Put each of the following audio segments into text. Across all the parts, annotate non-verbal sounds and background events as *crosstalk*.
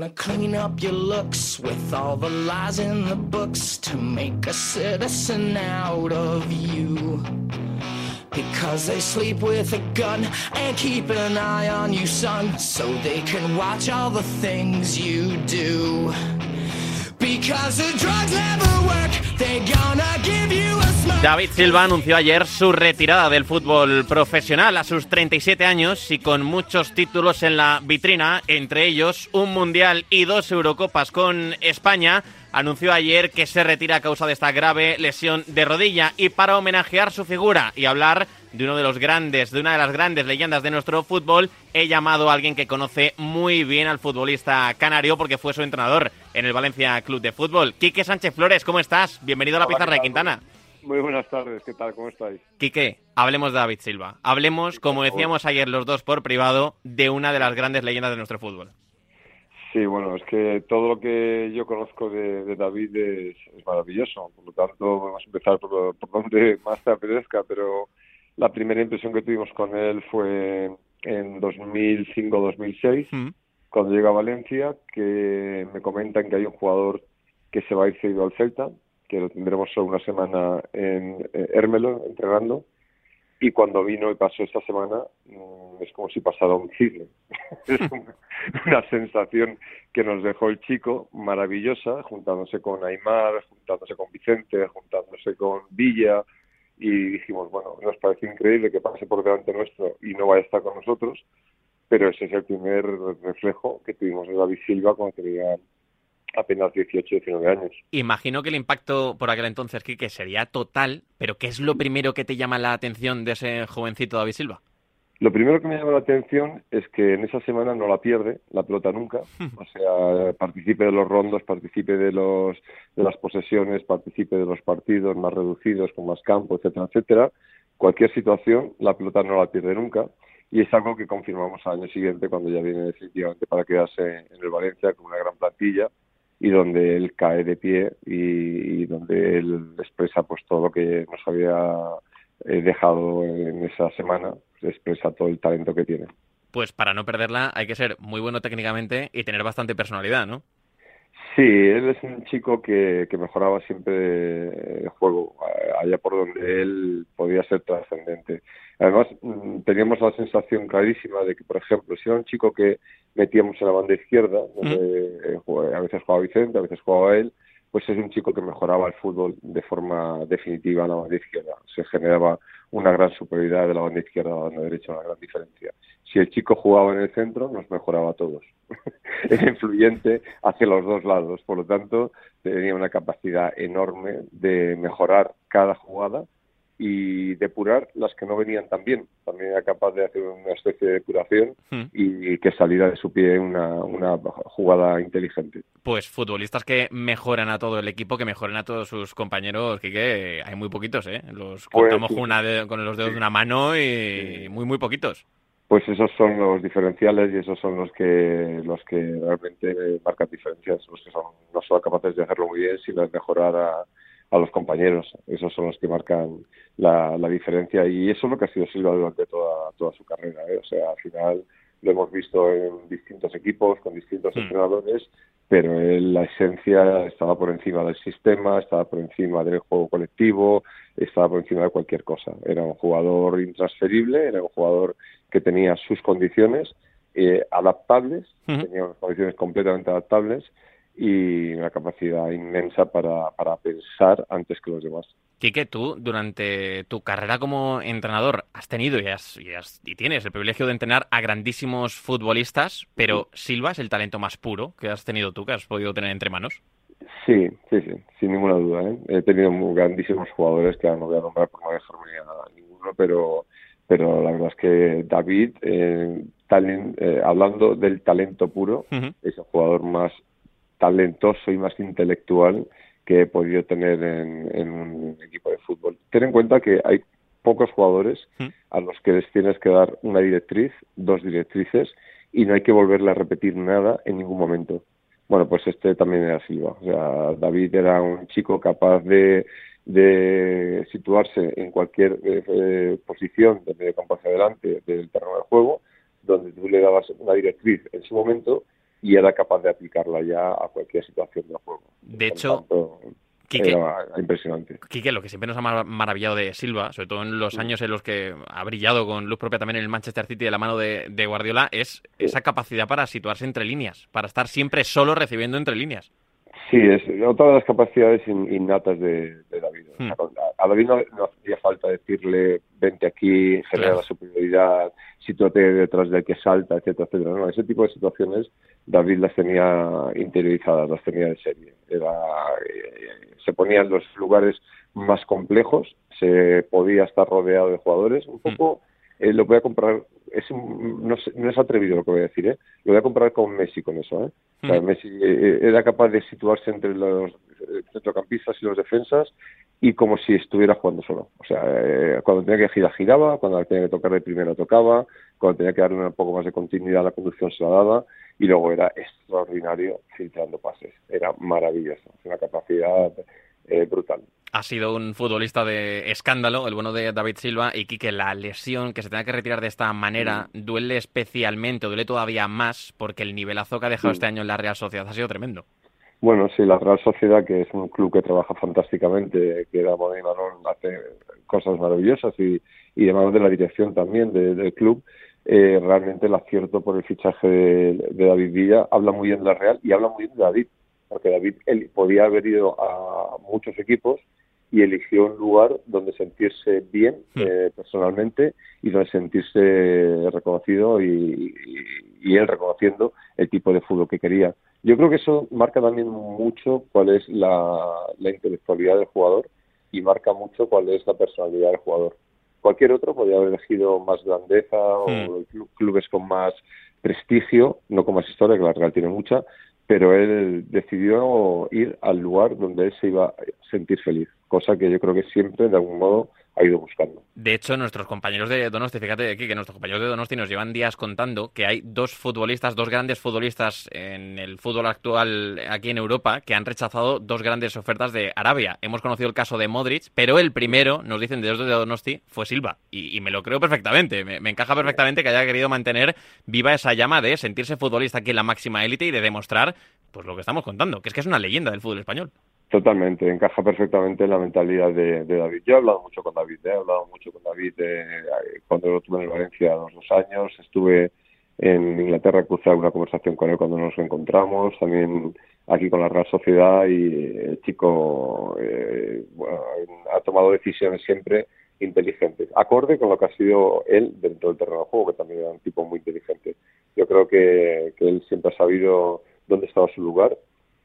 gonna clean up your looks with all the lies in the books to make a citizen out of you. Because they sleep with a gun and keep an eye on you, son, so they can watch all the things you do. David Silva anunció ayer su retirada del fútbol profesional a sus 37 años y con muchos títulos en la vitrina, entre ellos un Mundial y dos Eurocopas con España. Anunció ayer que se retira a causa de esta grave lesión de rodilla y para homenajear su figura y hablar de uno de los grandes, de una de las grandes leyendas de nuestro fútbol, he llamado a alguien que conoce muy bien al futbolista canario porque fue su entrenador en el Valencia Club de Fútbol. Quique Sánchez Flores, ¿cómo estás? Bienvenido a la Hola, pizarra ¿qué de? Quintana. Muy buenas tardes, ¿qué tal? ¿Cómo estáis? Quique, hablemos de David Silva. Hablemos, como decíamos ayer los dos por privado, de una de las grandes leyendas de nuestro fútbol. Sí, bueno, es que todo lo que yo conozco de, de David es, es maravilloso, por lo tanto vamos a empezar por, por donde *laughs* más te apetezca, pero la primera impresión que tuvimos con él fue en 2005-2006, Mm. cuando llega a Valencia, que me comentan que hay un jugador que se va a ir cedido al Celta, que lo tendremos solo una semana en eh, Hermelo entrenando, y cuando vino y pasó esta semana mm, es como si pasara un cisne. *laughs* es un- una sensación que nos dejó el chico maravillosa, juntándose con Aymar, juntándose con Vicente, juntándose con Villa, y dijimos, bueno, nos parece increíble que pase por delante nuestro y no vaya a estar con nosotros, pero ese es el primer reflejo que tuvimos de David Silva cuando tenía apenas 18, 19 años. Imagino que el impacto por aquel entonces, Quique, sería total, pero ¿qué es lo primero que te llama la atención de ese jovencito David Silva? Lo primero que me llama la atención es que en esa semana no la pierde, la pelota nunca. *laughs* O sea, participe de los rondos, participe de los de las posesiones, participe de los partidos más reducidos, con más campo, etcétera, etcétera. Cualquier situación, la pelota no la pierde nunca. Y es algo que confirmamos al año siguiente cuando ya viene definitivamente para quedarse en el Valencia con una gran plantilla y donde él cae de pie y, donde él expresa pues todo lo que nos había eh, dejado en esa semana, expresa todo el talento que tiene. Pues para no perderla hay que ser muy bueno técnicamente y tener bastante personalidad, ¿no? Sí, él es un chico que, que mejoraba siempre el juego, eh, allá por donde él podía ser trascendente. Además, mm, teníamos la sensación clarísima de que, por ejemplo, si era un chico que metíamos en la banda izquierda, donde eh, a veces jugaba Vicente, a veces jugaba él, pues es un chico que mejoraba el fútbol de forma definitiva en la banda izquierda. Se generaba una gran superioridad de la banda izquierda a la banda derecha, una gran diferencia. Si el chico jugaba en el centro, nos mejoraba a todos. *laughs* Era influyente hacia los dos lados, por lo tanto, tenía una capacidad enorme de mejorar cada jugada y depurar las que no venían tan bien. También era capaz de hacer una especie de depuración Hmm. y que saliera de su pie una, una jugada inteligente. Pues futbolistas que mejoran a todo el equipo, que mejoran a todos sus compañeros, Quique, hay muy poquitos, ¿eh? Los Pues contamos con, una de- con los dedos de una mano y muy, muy poquitos. Pues esos son los diferenciales y esos son los que los que realmente marcan diferencias, los que son no solo capaces de hacerlo muy bien, sino de mejorar a, a los compañeros. Esos son los que marcan la, la diferencia y eso es lo que ha sido Silva durante toda, toda su carrera. ¿eh? O sea, al final lo hemos visto en distintos equipos, con distintos Mm. entrenadores, pero él, la esencia estaba por encima del sistema, estaba por encima del juego colectivo, estaba por encima de cualquier cosa. Era un jugador intransferible, era un jugador que tenía sus condiciones eh, adaptables, tenía unas condiciones completamente adaptables y una capacidad inmensa para, para pensar antes que los demás. Quique, tú durante tu carrera como entrenador has tenido y, has- y has- y tienes el privilegio de entrenar a grandísimos futbolistas, pero Silva es el talento más puro que has tenido tú, que has podido tener entre manos. Sí, sí, sí, sin ninguna duda. ¿eh? He tenido muy grandísimos jugadores que no voy a nombrar por no dejarme a ninguno, pero, pero la verdad es que David, eh, talen- eh, hablando del talento puro, es el jugador más talentoso y más intelectual que he podido tener en, en un equipo de fútbol. Ten en cuenta que hay pocos jugadores Mm. a los que les tienes que dar una directriz, dos directrices, y no hay que volverle a repetir nada en ningún momento. Bueno, pues este también era Silva. O sea, David era un chico capaz de, de situarse en cualquier eh, eh, posición de campo hacia adelante del terreno de juego, donde tú le dabas una directriz en su momento y era capaz de aplicarla ya a cualquier situación del juego. De hecho, Quique, era impresionante. Quique, lo que siempre nos ha maravillado de Silva, sobre todo en los años en los que ha brillado con luz propia también en el Manchester City de la mano de, Guardiola, es esa capacidad para situarse entre líneas, para estar siempre solo recibiendo entre líneas. Sí, es otra de las capacidades innatas de, David. Hmm. a, David no, hacía falta decirle, vente aquí, genera la superioridad, sitúate detrás del que salta, etcétera, etcétera. No, ese tipo de situaciones David las tenía interiorizadas, las tenía en serie. Era, eh, se ponía en los lugares más complejos, se podía estar rodeado de jugadores, un hmm. poco... Eh, lo voy a comprar, es no, es atrevido lo que voy a decir, ¿eh? lo voy a comprar con Messi con eso. ¿eh? Messi eh, era capaz de situarse entre los centrocampistas y los defensas y como si estuviera jugando solo. O sea, cuando tenía que girar, giraba, cuando tenía que tocar de primero, tocaba, cuando tenía que darle un poco más de continuidad a la conducción, se la daba, y luego era extraordinario filtrando pases. Era maravilloso, una capacidad brutal ha sido un futbolista de escándalo, el bueno de David Silva, y que la lesión que se tenga que retirar de esta manera duele especialmente, duele todavía más, porque el nivelazo que ha dejado este año en la Real Sociedad ha sido tremendo. Bueno, sí, la Real Sociedad, que es un club que trabaja fantásticamente, que da y hace cosas maravillosas y, y de de la dirección también del club, eh, realmente el acierto por el fichaje de, David Villa habla muy bien de la Real y habla muy bien de David, porque David él podía haber ido a muchos equipos y eligió un lugar donde sentirse bien hmm. eh, personalmente y donde sentirse reconocido y, él reconociendo el tipo de fútbol que quería. Yo creo que eso marca también mucho cuál es la, intelectualidad del jugador y marca mucho cuál es la personalidad del jugador. Cualquier otro podría haber elegido más grandeza o hmm. clubes con más prestigio, no con más historia, que la Real tiene mucha, pero él decidió ir al lugar donde él se iba a sentir feliz, cosa que yo creo que siempre, de algún modo, ha ido buscando. De hecho, nuestros compañeros de Donosti, fíjate aquí que nuestros compañeros de Donosti nos llevan días contando que hay dos futbolistas, dos grandes futbolistas en el fútbol actual aquí en Europa que han rechazado dos grandes ofertas de Arabia. Hemos conocido el caso de Modric, pero el primero, nos dicen de Donosti, fue Silva. Y, me lo creo perfectamente, me, me, encaja perfectamente que haya querido mantener viva esa llama de sentirse futbolista aquí en la máxima élite y de demostrar pues lo que estamos contando, que es que es una leyenda del fútbol español. Totalmente, encaja perfectamente en la mentalidad de, David. Yo he hablado mucho con David, ¿eh? he hablado mucho con David eh, cuando lo tuve en Valencia a los dos años, estuve en Inglaterra, crucé alguna conversación con él cuando nos encontramos, también aquí con la Real Sociedad y el chico eh, ha tomado decisiones siempre inteligentes, acorde con lo que ha sido él dentro del terreno de juego, que también era un tipo muy inteligente. Yo creo que él siempre ha sabido dónde estaba su lugar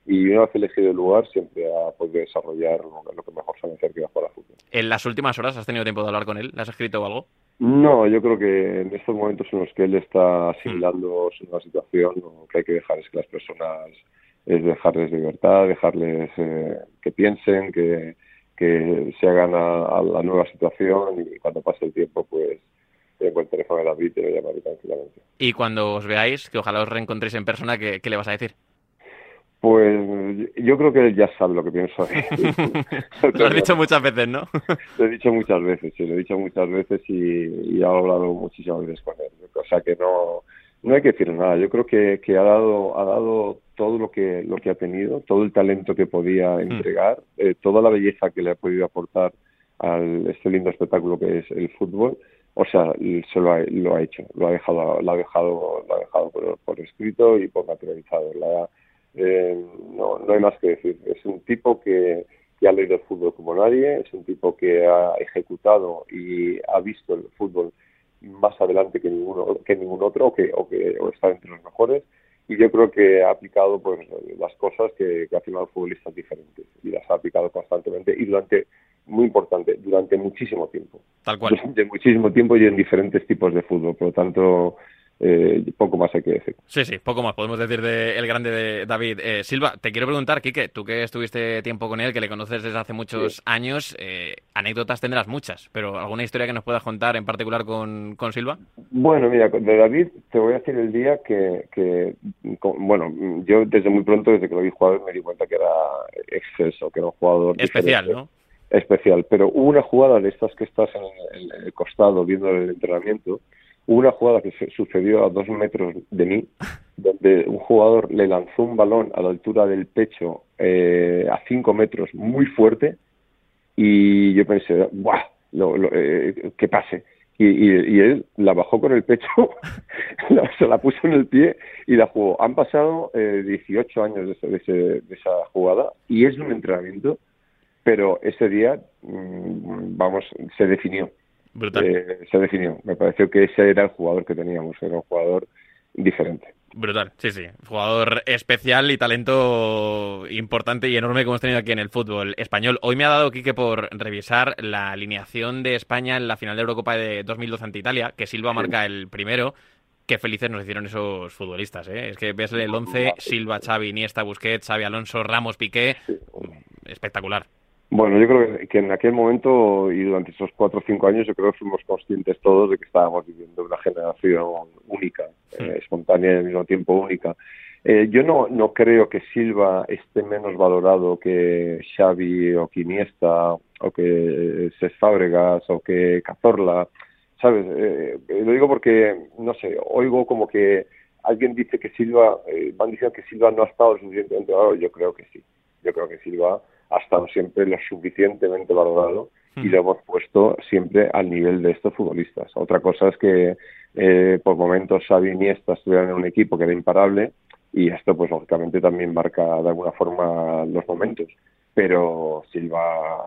y una vez elegido el lugar siempre ha podido desarrollar lo, que mejor sabe hacer que ir jugar fútbol. ¿En las últimas horas has tenido tiempo de hablar con él? ¿Le has escrito algo? No, yo creo que en estos momentos en los que él está asimilando mm. una situación, lo que hay que dejar es que las personas, es dejarles libertad, dejarles eh, que piensen, que, que se hagan a, la nueva situación y cuando pase el tiempo, pues tengo el teléfono de David y lo llamaré tranquilamente. Y cuando os veáis, que ojalá os reencontréis en persona, ¿qué, qué le vas a decir? Pues yo creo que él ya sabe lo que pienso. *laughs* *laughs* lo has dicho muchas veces, ¿no? lo he dicho muchas veces, sí, lo he dicho muchas veces y, he hablado muchísimas veces con él. O sea que no, no hay que decir nada. Yo creo que, que ha dado, ha dado todo lo que, lo que ha tenido, todo el talento que podía hmm. entregar, eh, toda la belleza que le ha podido aportar a este lindo espectáculo que es el fútbol. O sea, se lo ha, lo ha hecho, lo ha dejado, lo ha dejado, lo ha dejado por, por escrito y por materializado. La, eh, no, no hay más que decir. Es un tipo que, ha leído el fútbol como nadie, es un tipo que ha ejecutado y ha visto el fútbol más adelante que ninguno que ningún otro o que, o que está entre los mejores. Y yo creo que ha aplicado pues las cosas que, que ha firmado futbolistas diferentes. Y las ha aplicado constantemente y durante muy importante durante muchísimo tiempo. Tal cual. De muchísimo tiempo y en diferentes tipos de fútbol. Por lo tanto eh, poco más hay que decir. Sí, sí, poco más podemos decir de el grande de David eh, Silva. Te quiero preguntar, Quique, tú que estuviste tiempo con él, que le conoces desde hace muchos años, eh, anécdotas tendrás muchas, pero ¿alguna historia que nos puedas contar en particular con, con, Silva? Bueno, mira, de David te voy a decir el día que, que bueno, yo desde muy pronto, desde que lo vi jugar, me di cuenta que era exceso, que era un jugador especial, ¿no? Especial, pero hubo una jugada de estas que estás en el costado viendo el entrenamiento una jugada que sucedió a dos metros de mí donde un jugador le lanzó un balón a la altura del pecho eh, a 5 metros muy fuerte y yo pensé, ¡buah! Lo, eh, que pase. Y, él la bajó con el pecho, *laughs* se la puso en el pie y la jugó. Han pasado eh, 18 años de, de, esa jugada y es un entrenamiento, pero ese día, mm, vamos, se definió. Eh, se definió. Me pareció que ese era el jugador que teníamos, era un jugador diferente. Brutal, sí, sí. Jugador especial y talento importante y enorme que hemos tenido aquí en el fútbol español. Hoy me ha dado Quique por revisar la alineación de España en la final de Eurocopa de 2012 ante Italia, que Silva marca el primero. Qué felices nos hicieron esos futbolistas, ¿eh? Es que ves el 11, Silva, Xavi, Iniesta, Busquets, Xavi Alonso, Ramos, Piqué. Espectacular. Bueno, yo creo que en aquel momento y durante esos cuatro o cinco años yo creo que fuimos conscientes todos de que estábamos viviendo una generación única, eh, espontánea y al mismo tiempo única. Eh, yo no, no creo que Silva esté menos valorado que Xavi o que Iniesta o que Cés Fábregas o que Cazorla, ¿sabes? Eh, lo digo porque, no sé, oigo como que alguien dice que Silva, van diciendo que Silva no ha estado suficientemente valorado, yo creo que sí. Yo creo que Silva ha estado siempre lo suficientemente valorado y lo hemos puesto siempre al nivel de estos futbolistas. Otra cosa es que eh, por momentos Xavi y Iniesta estuvieran en un equipo que era imparable y esto pues lógicamente también marca de alguna forma los momentos. Pero Silva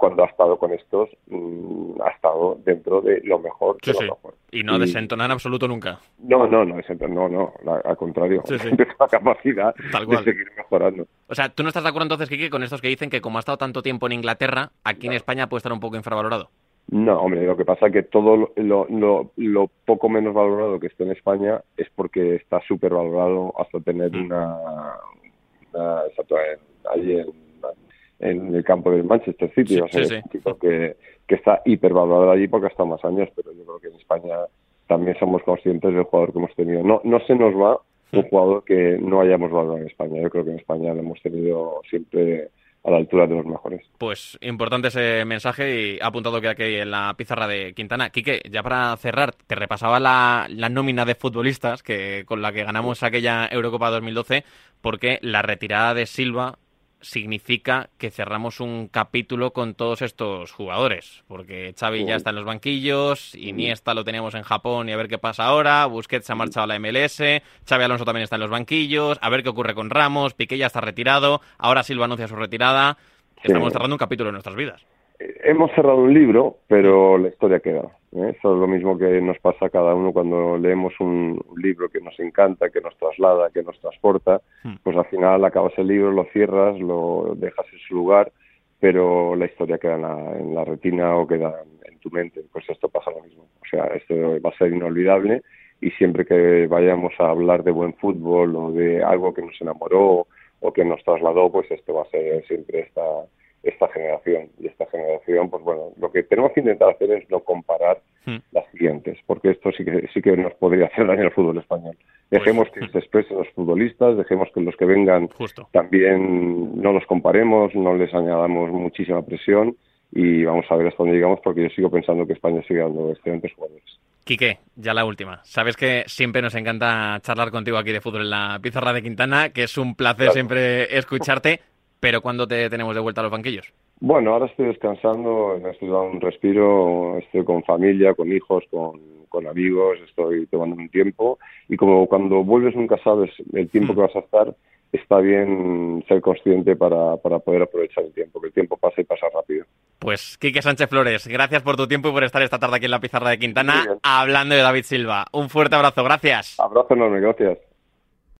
cuando ha estado con estos, mm, ha estado dentro de lo mejor de lo mejor. Y no desentona en absoluto nunca. No, no, no, no, no, al contrario. Sí, *laughs* la capacidad de seguir mejorando. O sea, ¿tú no estás de acuerdo entonces, Kiki, con estos que dicen que como ha estado tanto tiempo en Inglaterra, aquí en España puede estar un poco infravalorado? No, hombre, lo que pasa es que todo lo, lo, poco menos valorado que esté en España es porque está súper valorado hasta tener mm. una, una, allí en en el campo del Manchester City. o sea, es un tipo que, que está hipervalorado allí porque ha estado más años, pero yo creo que en España también somos conscientes del jugador que hemos tenido. No, no se nos va un jugador que no hayamos valorado en España. Yo creo que en España lo hemos tenido siempre a la altura de los mejores. Pues importante ese mensaje y apuntado que aquí en la pizarra de Quintana. Quique, ya para cerrar, te repasaba la, la nómina de futbolistas que con la que ganamos aquella Eurocopa 2012 porque la retirada de Silva significa que cerramos un capítulo con todos estos jugadores, porque Xavi ya está en los banquillos, Iniesta lo tenemos en Japón y a ver qué pasa ahora, Busquets se ha marchado a la MLS, Xavi Alonso también está en los banquillos, a ver qué ocurre con Ramos, Piqué ya está retirado, ahora Silva anuncia su retirada, estamos cerrando un capítulo en nuestras vidas. Hemos cerrado un libro, pero la historia queda. ¿eh? Eso es lo mismo que nos pasa a cada uno cuando leemos un, libro que nos encanta, que nos traslada, que nos transporta. Hmm. Pues al final acabas el libro, lo cierras, lo dejas en su lugar, pero la historia queda en la, retina o queda en tu mente. Pues esto pasa lo mismo. O sea, esto va a ser inolvidable y siempre que vayamos a hablar de buen fútbol o de algo que nos enamoró o que nos trasladó, pues esto va a ser siempre esta esta generación. Y esta generación, pues bueno, lo que tenemos que intentar hacer es no comparar hmm. las siguientes, porque esto sí que, sí que nos podría hacer daño al fútbol español. Pues, dejemos que se expresen los futbolistas, dejemos que los que vengan también no los comparemos, no les añadamos muchísima presión y vamos a ver hasta dónde llegamos, porque yo sigo pensando que España sigue dando excelentes jugadores. Quique, ya la última. Sabes que siempre nos encanta charlar contigo aquí de fútbol en la pizarra de Quintana, que es un placer siempre escucharte. Pero ¿cuándo te tenemos de vuelta a los banquillos? Bueno, ahora estoy descansando, estoy dando un respiro, estoy con familia, con hijos, con, amigos, estoy tomando un tiempo y como cuando vuelves nunca sabes el tiempo hmm. que vas a estar, está bien ser consciente para, para poder aprovechar el tiempo, que el tiempo pasa y pasa rápido. Pues Quique Sánchez Flores, gracias por tu tiempo y por estar esta tarde aquí en la pizarra de Quintana hablando de David Silva. Un fuerte abrazo, gracias. Abrazo enorme, gracias.